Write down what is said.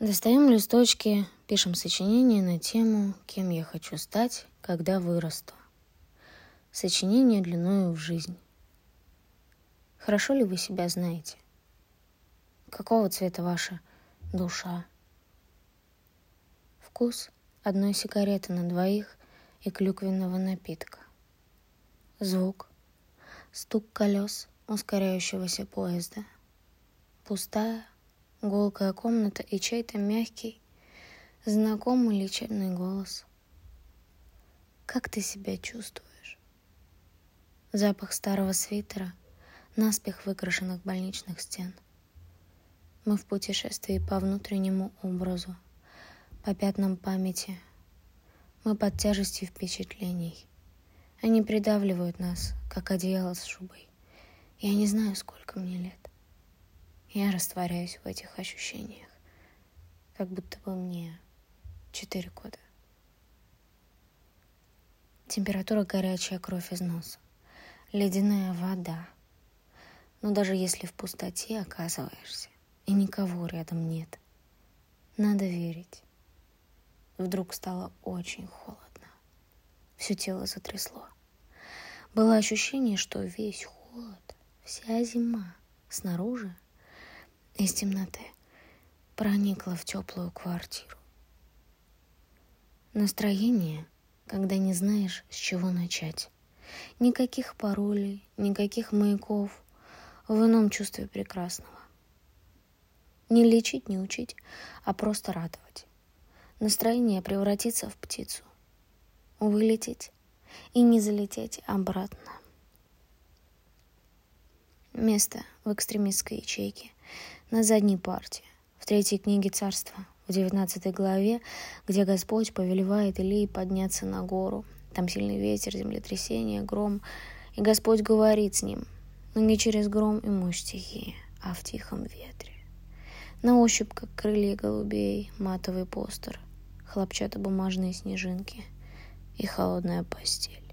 Достаем листочки, пишем сочинение на тему «Кем я хочу стать, когда вырасту». Сочинение длиною в жизнь. Хорошо ли вы себя знаете? Какого цвета ваша душа? Вкус одной сигареты на двоих и клюквенного напитка. Звук. Стук колес ускоряющегося поезда. Пустая, гулкая комната и чей-то мягкий, знакомый лечебный голос. Как ты себя чувствуешь? Запах старого свитера, наспех выкрашенных больничных стен. Мы в путешествии по внутреннему образу, по пятнам памяти. Мы под тяжестью впечатлений. Они придавливают нас, как одеяло с шубой. Я не знаю, сколько мне лет. Я растворяюсь в этих ощущениях, как будто бы мне четыре года. Температура горячая, кровь из носа, ледяная вода. Но даже если в пустоте оказываешься, и никого рядом нет, надо верить. Вдруг стало очень холодно. Все тело затрясло. Было ощущение, что весь холод, вся зима снаружи из темноты проникла в теплую квартиру. Настроение, когда не знаешь, с чего начать. Никаких паролей, никаких маяков в ином чувстве прекрасного. Не лечить, не учить, а просто радовать. Настроение превратиться в птицу. Вылететь и не залететь обратно. Место в экстремистской ячейке на задней парте, в третьей книге царства, в девятнадцатой главе, где Господь повелевает Илии подняться на гору. Там сильный ветер, землетрясение, гром, и Господь говорит с ним, но не через гром и мощь стихии, а в тихом ветре. На ощупь, как крылья голубей, матовый постер, хлопчатобумажные снежинки и холодная постель.